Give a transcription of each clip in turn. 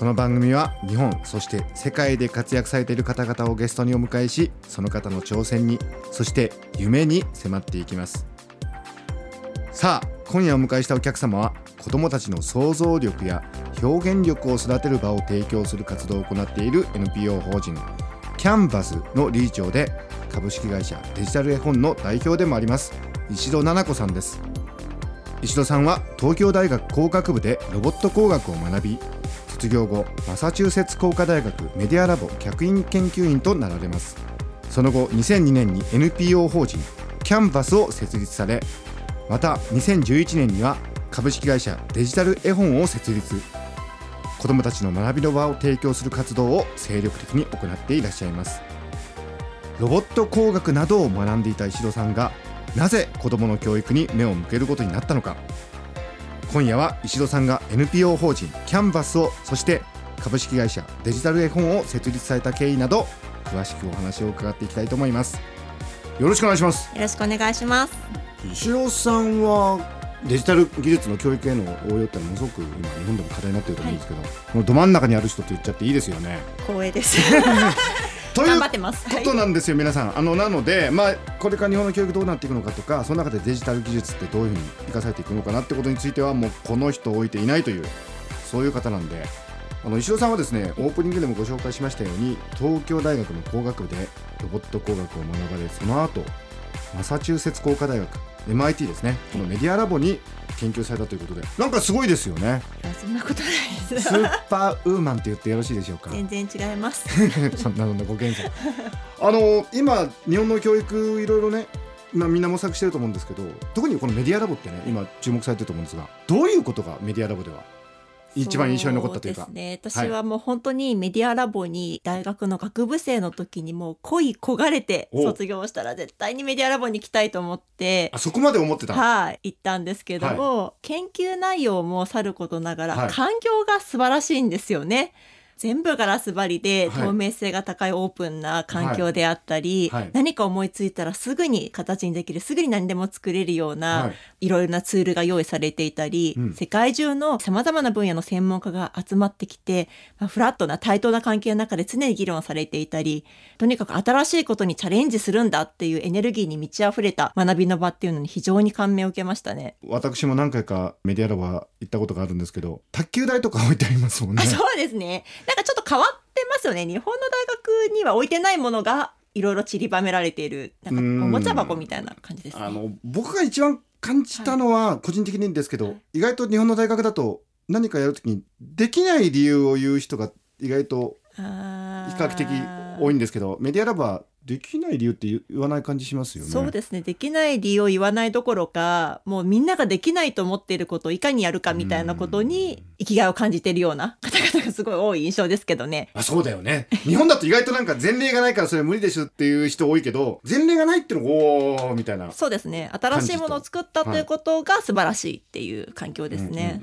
この番組は日本そして世界で活躍されている方々をゲストにお迎えしその方の挑戦にそして夢に迫っていきます。さあ今夜お迎えしたお客様は子どもたちの想像力や表現力を育てる場を提供する活動を行っている NPO 法人キャンバスの理事長で株式会社デジタル絵本の代表でもあります石戸奈々子さんです。石戸さんは東京大学工学部でロボット工学を学び卒業後マサチューセッツ工科大学メディアラボ客員研究員となられます。その後2002年に NPO 法人キャンバスを設立されまた2011年には株式会社デジタル絵本を設立。子どもたちの学びの場を提供する活動を精力的に行っていらっしゃいます。ロボット工学などを学んでいた石戸さんがなぜ子どもの教育に目を向けることになったのか。今夜は石戸さんが NPO 法人キャンバスをそして株式会社デジタル絵本を設立された経緯など詳しくお話を伺っていきたいと思います。よろしくお願いします。よろしくお願いします。石戸さんはデジタル技術の教育への応用ってものすごく今日本でも課題になってると思うんですけど、はい、このど真ん中にある人って言っちゃっていいですよね。光栄です ということなんですよ、皆さん。あのなので、まあ、これから日本の教育どうなっていくのかとか、その中でデジタル技術ってどういうふうに生かされていくのかなってことについては、もうこの人を置いていないという、そういう方なんで、あの石尾さんはですね、オープニングでもご紹介しましたように、東京大学の工学部でロボット工学を学ばれ、その後マサチューセッツ工科大学 MIT ですね。このメディアラボに研究されたということで。なんかすごいですよね。そんなことないです。スーパーウーマンって言ってよろしいでしょうか？全然違います。そんなのご謙遜 あの今日本の教育いろいろねまあ、みんな模索してると思うんですけど特にこのメディアラボってね今注目されてると思うんですがどういうことがメディアラボでは？一番印象に残ったというか。ね。私はもう本当にメディアラボに大学の学部生の時にもう恋焦がれて卒業したら絶対にメディアラボに行きたいと思って。あ、そこまで思ってたはい。行ったんですけども、はい、研究内容もさることながら、環境が素晴らしいんですよね。全部ガラス張りで透明性が高いオープンな環境であったり、はい。はい、何か思いついたらすぐに形にできるすぐに何でも作れるような、はい、いろいろなツールが用意されていたり、うん、世界中のさまざまな分野の専門家が集まってきて、まあ、フラットな対等な関係の中で常に議論されていたりとにかく新しいことにチャレンジするんだっていうエネルギーに満ち溢れた学びの場っていうのに非常に感銘を受けましたね。私も何回かメディアラボは行ったことがあるんですけど卓球台とか置いてありますもんね。そうですねなんかちょっと変わってますよね。日本の大学には置いてないものがいろいろ散りばめられている。なんかおもちゃ箱みたいな感じです、ね、あの僕が一番感じたのは個人的にですけど、はい、意外と日本の大学だと何かやるときにできない理由を言う人が意外と比較的多いんですけどメディアラボはできない理由って言わない感じしますよね。そうですね。できない理由を言わないどころか、もうみんなができないと思っていることをいかにやるかみたいなことに生きがいを感じているような方々がすごい多い印象ですけどね。あ、そうだよね。日本だと意外となんか前例がないからそれ無理でしょっていう人多いけど、前例がないっていうのがおーみたいな。そうですね。新しいものを作ったということが素晴らしいっていう環境ですね。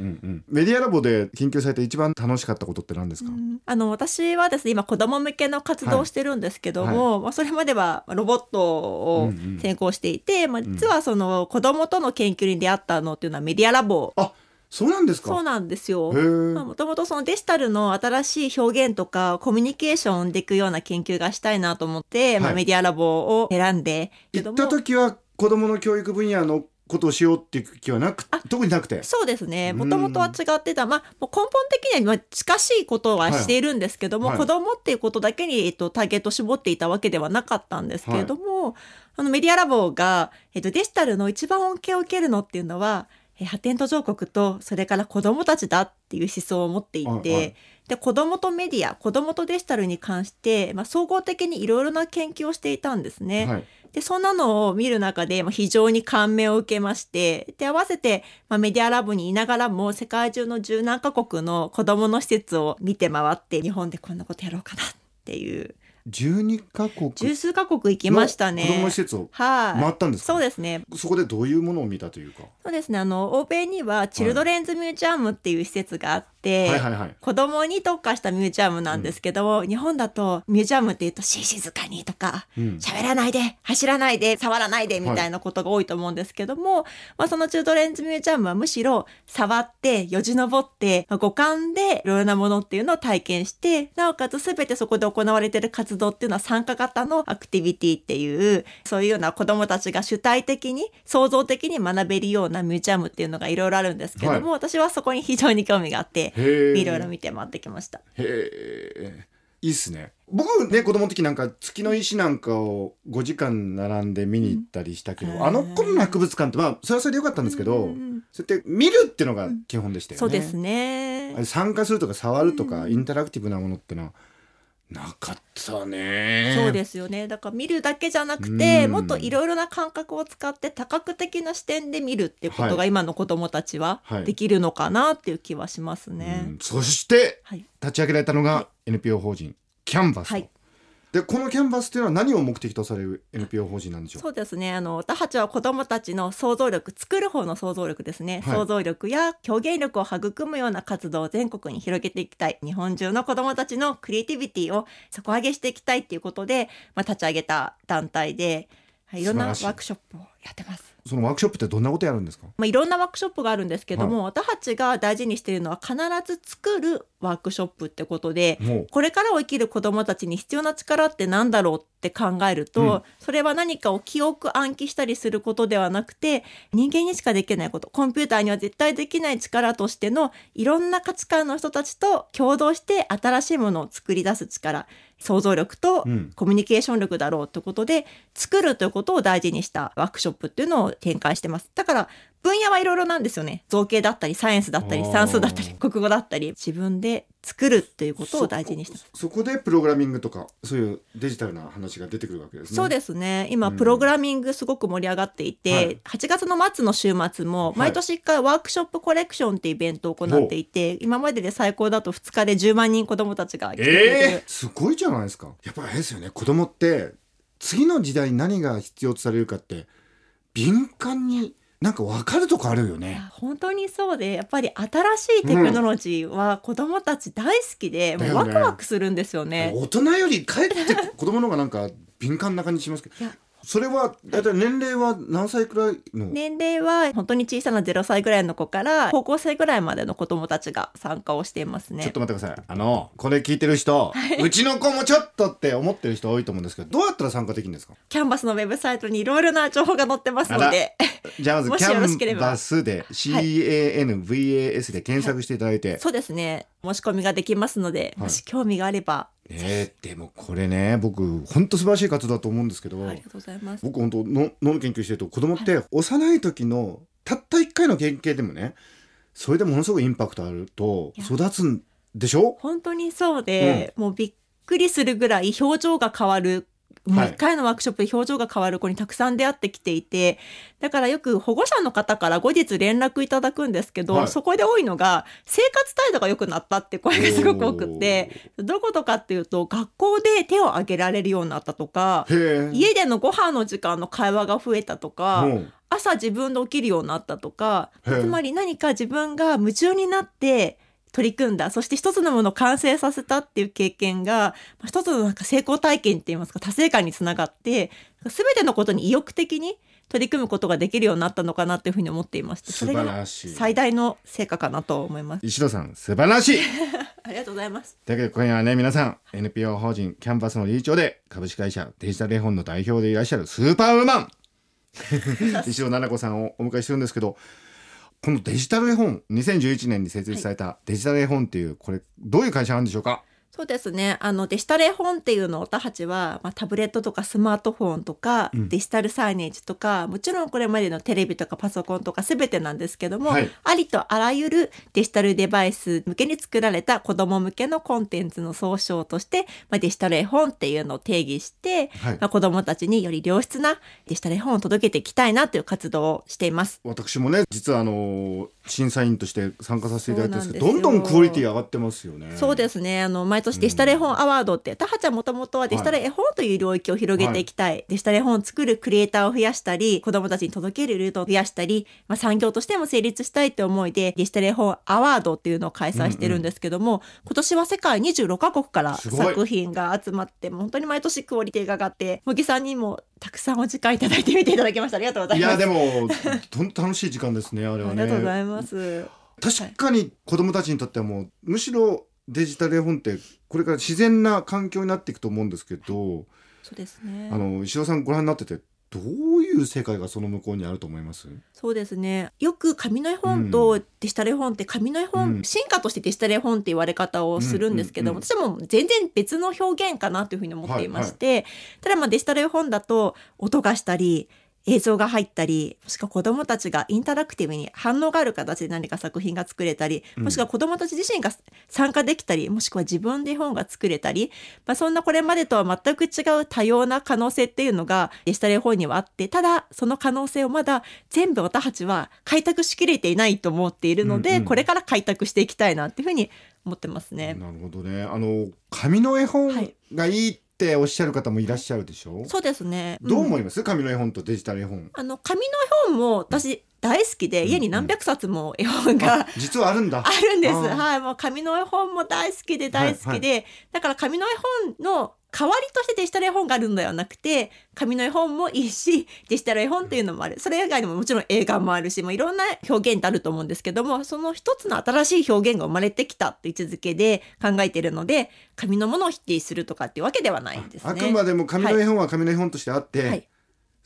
メディアラボで研究されて一番楽しかったことって何ですか、あの、私はですね、今子供向けの活動をしてるんですけども、はいはい、まあそれまではロボットを専攻していて、うんうん、まあ、実はその子供との研究に出会ったのっていうのはメディアラボ。あそうなんですか？そうなんですよ。もともとそのデジタルの新しい表現とかコミュニケーションでいくような研究がしたいなと思って、はい、まあ、メディアラボを選んで。行った時は子供の教育分野のことをしようっていう気はなく特になくて。そうですね。もともとは違ってた、まあ、根本的には近しいことはしているんですけども、はい、子供っていうことだけに、えっと、ターゲット絞っていたわけではなかったんですけれども、はい、あのメディアラボが、えっと、デジタルの一番恩恵を受けるのっていうのは発展途上国とそれから子供たちだっていう思想を持っていて、はいはい、で子供とメディア子供とデジタルに関して、まあ、総合的にいろいろな研究をしていたんですね。はい、でそんなのを見る中で非常に感銘を受けましてで合わせて、まあ、メディアラブにいながらも世界中の十何カ国の子供の施設を見て回って日本でこんなことやろうかなっていう12カ国。十数カ国行きましたね。子供の施設をはい、回ったんですか？そうですね。そこでどういうものを見たというか？そうですね。あの欧米にはチルドレンズミュージアムっていう施設があって、はいはいはい。子供に特化したミュージアムなんですけど、日本だとミュージアムって言うと「し静かに」とかうん喋らないで走らないで触らないでみたいなことが多いと思うんですけども、まあ、そのチルドレンズミュージアムはむしろ触ってよじ登って、まあ五感でいろいろなものっていうのを体験してなおかつ全てそこで行われている活動っていうのは参加型のアクティビティっていうそういうような子どもたちが主体的に創造的に学べるようなミュージアムっていうのがいろいろあるんですけども、私はそこに非常に興味があっていろいろ見て回って。きました。へえいいっすね。僕ね子供の時なんか月の石なんかを5時間並んで見に行ったりしたけど、うん。あの頃の博物館ってまあそれはそれでよかったんですけど、うんうんそうやって見るっていうのが基本でしたよね、そうですね。参加するとか触るとか、うん。インタラクティブなものってのはなかったね。そうですよね。だから見るだけじゃなくて、うん。もっといろいろな感覚を使って多角的な視点で見るってことはい。が今の子どもたちははい。できるのかなっていう気はしますうね。ん。そしてはい、立ち上げられたのが NPO 法人キャンバスと、はいでこのキャンバスっていうのは何を目的とされる NPO 法人なんでしょう？そうですね。あの私たちは子どもたちの想像力作る方の想像力ですね、はい。想像力や表現力を育むような活動を全国に広げていきたい日本中の子どもたちのクリエイティビティを底上げしていきたいっていうことで、まあ、立ち上げた団体で、はい、いろんなワークショップをやってます。そのワークショップってどんなことやるんですか？まあ、いろんなワークショップがあるんですけども、私たちが大事にしているのは必ず作るワークショップってことで、これからを生きる子どもたちに必要な力って何だろうって考えると、うん。それは何かを記憶暗記したりすることではなくて人間にしかできないことコンピューターには絶対できない力としてのいろんな価値観の人たちと共同して新しいものを作り出す力想像力とうんコミュニケーション力だろうということで、作るということを大事にしたワークショップっていうのを展開してます。だから分野はいろいろなんですよね。造形だったり、サイエンスだったり、算数だったり、国語だったり、自分で作るということを大事にしてます。そこでプログラミングとかそういうデジタルな話が出てくるわけですね。そうですね。今、うん。プログラミングすごく盛り上がっていて、はい。8月の末の週末もはい。毎年1回ワークショップコレクションっていうイベントを行っていて、今までで最高だと2日で10万人子どもたちが来てくれてる、えー、すごいじゃないですか。やっぱりあれですよね。子供って次の時代に何が必要とされるかって敏感になんか分かるとこあるよいね。や本当にそうでやっぱり新しいテクノロジーは子どもたち大好きで、もうだよねワクワクするんですよね。大人よりかえって子供の方がなんか敏感な感じしますけどそれはだいたい年齢は何歳くらいの、年齢は本当に小さな0歳ぐらいの子から高校生ぐらいまでの子どもたちが参加をしていますね。ちょっ。と待ってください。あのこれ聞いてる人、うちの子もちょっとって思ってる人多いと思うんですけどどうやったら参加できるんですか？キャンバスのウェブサイトにいろいろな情報が載ってますので、じゃあまずキャンバスで CANVAS で検索していただいて、そうですね。申し込みができますので、はい。もし興味があれば、ねでもこれね僕本当素晴らしい活動だと思うんですけど、ありがとうございます。僕本当の脳の研究してると子供って幼い時のたった一回の経験でもねそれでものすごくインパクトあると育つんでしょ？本当にそうで、もうびっくりするぐらい表情が変わるもうはい一回のワークショップで表情が変わる子にたくさん出会ってきていてだからよく保護者の方から後日連絡いただくんですけど、はい。そこで多いのが生活態度が良くなったって声がすごく多くってどことかっていうと学校で手を挙げられるようになったとか家でのご飯の時間の会話が増えたとか、うん。朝自分で起きるようになったとかつまり何か自分が夢中になって取り組んだそして一つのものを完成させたっていう経験がまあ一つのなんか成功体験っていいますか達成感につながって全てのことに意欲的に取り組むことができるようになったのかなっていうふうに思っていましてそれが最大の成果かなと思います。石戸さん素晴らしい ありがとうございます。だけど今夜はね皆さん NPO 法人キャンパスの理事長で株式会社デジタル絵本の代表でいらっしゃるスーパーウーマン 石尾奈々子さんをお迎えしてるんですけどこのデジタル絵本2011年に設立されたデジタル絵本っていうこれどういう会社なんでしょうか？そうですね。あの、デジタル絵本っていうのを私たちは、まあ、タブレットとかスマートフォンとか、うんデジタルサイネージとか、もちろんこれまでのテレビとかパソコンとか全てなんですけども、はいありとあらゆるデジタルデバイス向けに作られた子供向けのコンテンツの総称として、まあ、デジタル絵本っていうのを定義して、はいまあ、子供たちにより良質なデジタル絵本を届けていきたいなという活動をしています。私もね実はあの審査員として参加させていただいてるんですけどどんどんクオリティ上がってますよね。そうですね。あの、毎年デジタル絵本アワードって、タハちゃんもともとはデジタル絵本という領域を広げていきたい。デジタル絵本を作るクリエイターを増やしたり、子供たちに届けるルートを増やしたり、まあ、産業としても成立したいって思いで、デジタル絵本アワードっていうのを開催してるんですけども、今年は世界26カ国から作品が集まって、もう本当に毎年クオリティが上がって、茂木さんにもたくさんお時間いただいて見ていただきました。ありがとうございます。いやでも本当楽しい時間ですねあれはありね。がとうございます。確かに子供たちにとってはもうむしろデジタル絵本ってこれから自然な環境になっていくと思うんですけど、そうですね。あの石尾さんご覧になっててどういう世界がその向こうにあると思います？そうですね。よく紙の絵本とデジタル絵本って紙の絵本、うん。進化としてデジタル絵本って言われ方をするんですけども、私も全然別の表現かなというふうに思っていまして、ただまあデジタル絵本だと音がしたり映像が入ったりもしくは子どもたちがインタラクティブに反応がある形で何か作品が作れたりうん。もしくは子どもたち自身が参加できたりもしくは自分で絵本が作れたり、まあ、そんなこれまでとは全く違う多様な可能性っていうのがデジタル絵本にはあってただその可能性をまだ全部私たちは開拓しきれていないと思っているので、うんうん。これから開拓していきたいなっていうふうに思ってますね。なるほどね。あの紙の絵本がいいっておっしゃる方もいらっしゃるでしょ、そうですね。どう思んいます、紙の絵本とデジタル絵本。あの紙の絵本も私大好きで、うん家に何百冊も絵本が、あ実はあるんだ。あるんです。はい、もう紙の絵本も大好きで大好きで、だから紙の絵本の代わりとしてデジタル絵本があるのではなくて、紙の絵本もいいし、デジタル絵本っていうのもある。それ以外にももちろん映画もあるし、もういろんな表現ってあると思うんですけども、その一つの新しい表現が生まれてきたって位置づけで考えているので、紙のものを否定するとかっていうわけではないんですね。あくまでも紙の絵本は紙の絵本としてあって、はい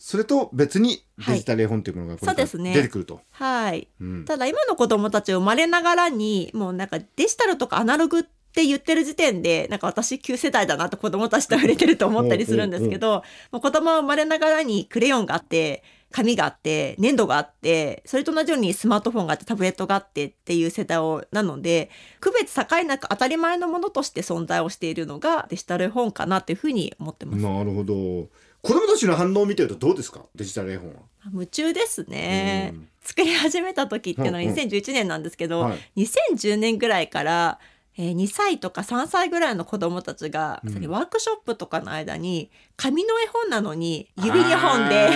それと別にデジタル絵本というものがこれからそうですね出てくると。はい。うんただ今の子供たち生まれながらにもうなんかデジタルとかアナログって言ってる時点でなんか私旧世代だなと子供たちと触れてると思ったりするんですけど子供は生まれながらにクレヨンがあって紙があって粘土があってそれと同じようにスマートフォンがあってタブレットがあってっていう世代をなので区別境なく当たり前のものとして存在をしているのがデジタル絵本かなっていうふうに思ってます。なるほど。子供たちの反応を見てるとどうですか？デジタル絵本は。夢中ですね、うん作り始めた時っていうのはうんうん2011年なんですけど、はい2010年ぐらいから、えー2歳とか3歳ぐらいの子供たちが、うんワークショップとかの間に紙の絵本なのに指2本で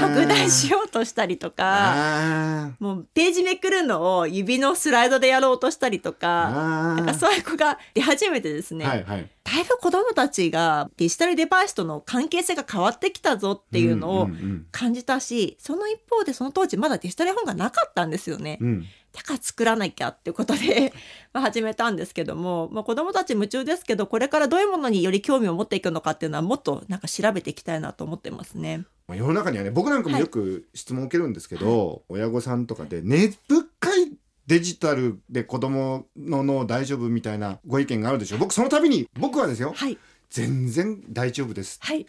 拡大しようとしたりとか。あもうページめくるのを指のスライドでやろうとしたりとーか、なんかそういう子が出始めてですね、はいはい。だいぶ子供たちがデジタルデバイスとの関係性が変わってきたぞっていうのを感じたし、その一方でその当時まだデジタル絵本がなかったんですよね。うんうんだから作らなきゃっていうことで まあ始めたんですけども、まあ、子どもたち夢中ですけどこれからどういうものにより興味を持っていくのかっていうのはもっとなんか調べていきたいなと思ってますね。まあ世の中にはね僕なんかもよく質問を受けるんですけど、親御さんとかで根深いデジタルで子供の脳大丈夫みたいなご意見があるでしょ。僕その度に僕はですよはい、全然大丈夫です。はい、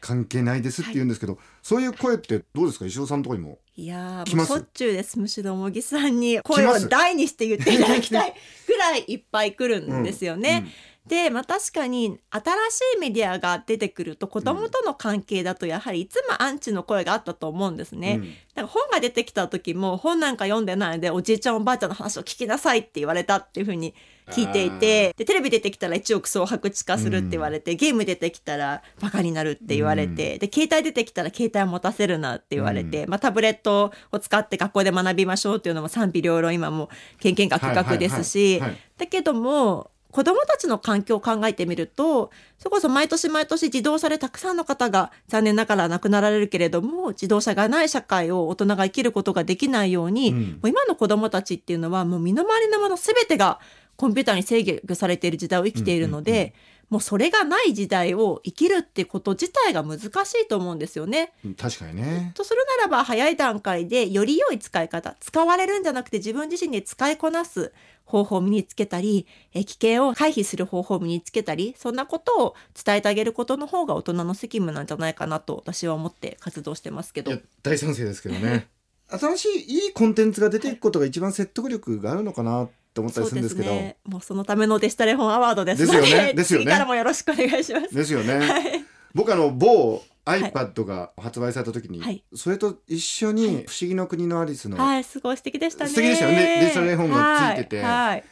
関係ないですって言うんですけど、そういう声ってどうですか？石尾さんのところにもいやもうしょっちゅうですむしろ茂木さんに。声を大にして言っていただきたいぐらいいっぱい来るんですよね。で、まあ、確かに新しいメディアが出てくると子供との関係だとやはりいつもアンチの声があったと思うんですね。うん。だから本が出てきた時も本なんか読んでないでおじいちゃんおばあちゃんの話を聞きなさいって言われたっていうふうに聞いていてでテレビ出てきたら一億総白地化するって言われて、ゲーム出てきたらバカになるって言われて、で携帯出てきたら携帯を持たせるなって言われて、まあ、タブレットを使って学校で学びましょうっていうのも賛否両論今も研究学学ですし、はいはいはいはい。だけども子どもたちの環境を考えてみるとそれこそ毎年毎年自動車でたくさんの方が残念ながら亡くなられるけれども自動車がない社会を大人が生きることができないように、うん。もう今の子どもたちっていうのはもう身の回りのもの全てがコンピューターに制御されている時代を生きているので、もうそれがない時代を生きるってこと自体が難しいと思うんですよね。確かにね。とするならば早い段階でより良い使い方使われるんじゃなくて自分自身で使いこなす方法を身につけたりえ危険を回避する方法を身につけたりそんなことを伝えてあげることの方が大人の責務なんじゃないかなと私は思って活動してますけど。大賛成ですけどね。新しいいいコンテンツが出ていくことが一番説得力があるのかなって思ったりするんですけど。ね、もうそのためのデジタル本アワードですですよね。ですよね。次からもよろしくお願いします。ですよね。はい僕あの某 iPad が発売された時に、はいそれと一緒に「不思議の国のアリスの」はい、すごい素敵でしたね。素敵でしたよねデジタル絵本がついててはいはい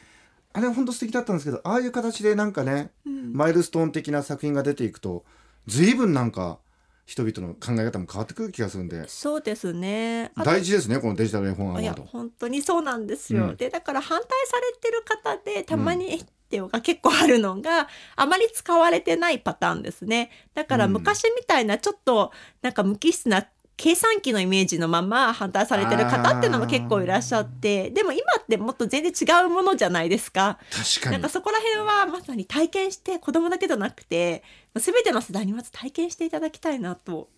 あれ本当素敵だったんですけどああいう形でなんかね、うんマイルストーン的な作品が出ていくと随分なんか人々の考え方も変わってくる気がするんでそうですね。大事ですねこのデジタル絵本アワード。本当にそうなんですよ。うんでだから反対されてる方でたまに、えっていうのが結構あるのがあまり使われてないパターンですね。だからうん昔みたいなちょっとなんか無機質な計算機のイメージのまま反対されてる方っていうのも結構いらっしゃってでも今ってもっと全然違うものじゃないですか。確かになんかそこら辺はまさに体験して子供だけじゃなくて全ての世代にまず体験していただきたいなと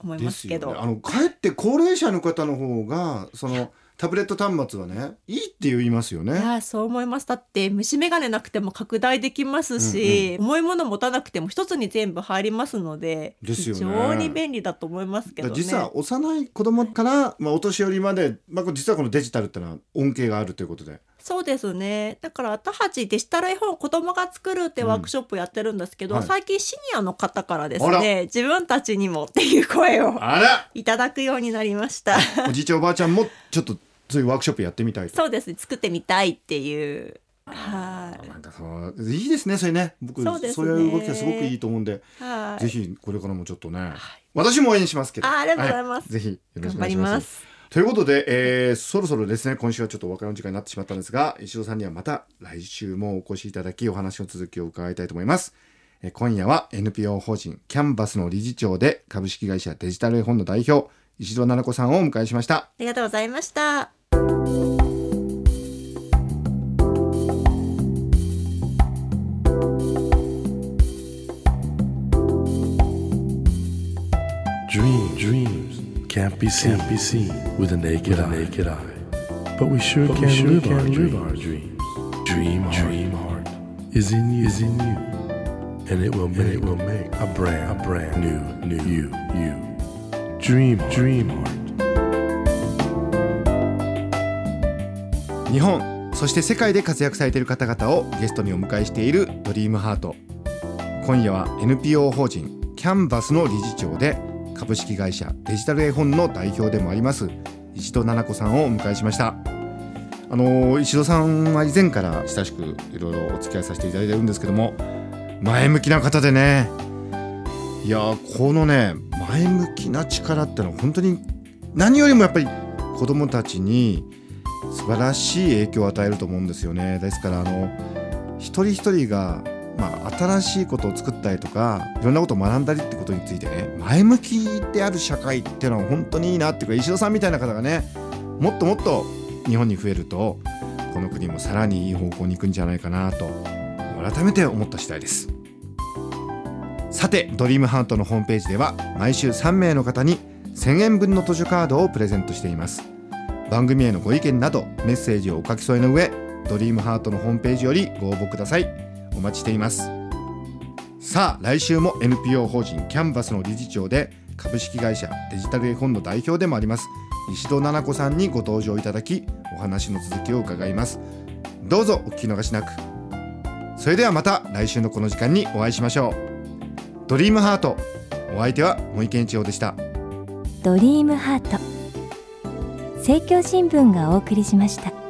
思いまですすけど。よねあのかえって高齢者の方の方がそのタブレット端末はねいいって言いますよいね。やそう思いますだって虫眼鏡なくても拡大できますし、重いもの持たなくても一つに全部入りますのでですよね非常に便利だと思いますけどね。実は幼い子供から、まあ、お年寄りまで、まあ、実はこのデジタルってのは恩恵があるということでそうですね。だから私たちデジタル絵本を子供が作るってワークショップやってるんですけど、うん。はい。最近シニアの方からですね自分たちにもっていう声をいただくようになりました。おじいちゃんおばあちゃんもちょっとそういうワークショップやってみたいと。そうですね。作ってみたいっていう。はい。なんかそういいですねそれね。僕そうね。いう動きがすごくいいと思うんで、はい。ぜひこれからもちょっとね、私も応援しますけど。あありがとうございます。はぜひよろしくお頑張り願いします。ということで、えーそろそろですね今週はちょっとお別れの時間になってしまったんですが石戸さんにはまた来週もお越しいただきお話の続きを伺いたいと思います、えー今夜は NPO 法人キャンバスの理事長で株式会社デジタル絵本の代表石戸奈々子さんをお迎えしましたありがとうございました。Be seen, can't be seen with a naked, eye. naked eye. But we sure But can, we sure live, can our live dreams. our dreams. Dream, dream heart is in you, is in you, and it will make, it will make a brand, a brand new, new you, you. Dream, dream heart. 日本そして世界で活躍されている方々をゲストにお迎えしているドリームハート今夜は NPO 法人キャンバスの理事長で株式会社デジタル絵本の代表でもあります石戸奈々子さんをお迎えしました。あの石戸さんは以前から親しくいろいろお付き合いさせていただいてるんですけども前向きな方でね。いやーこのね前向きな力ってのは本当に何よりもやっぱり子供たちに素晴らしい影響を与えると思うんですよね。ですからあの一人一人が、まあ、新しいことを作ったりとかいろんなことを学んだりってことについてね前向きである社会っていうのは本当にいいなっていうか石戸さんみたいな方がねもっともっと日本に増えるとこの国もさらにいい方向に行くんじゃないかなと改めて思った次第です。さてドリームハートのホームページでは毎週3名の方に1000円分の図書カードをプレゼントしています。番組へのご意見などメッセージをお書き添えの上ドリームハートのホームページよりご応募ください。お待ちしています。さあ来週も NPO 法人キャンバスの理事長で株式会社デジタル絵本の代表でもあります石戸奈々子さんにご登場いただきお話の続きを伺います。どうぞお聞き逃しなく。それではまた来週のこの時間にお会いしましょう。ドリームハートお相手は森健一郎でした。ドリームハート。政教新聞がお送りしました。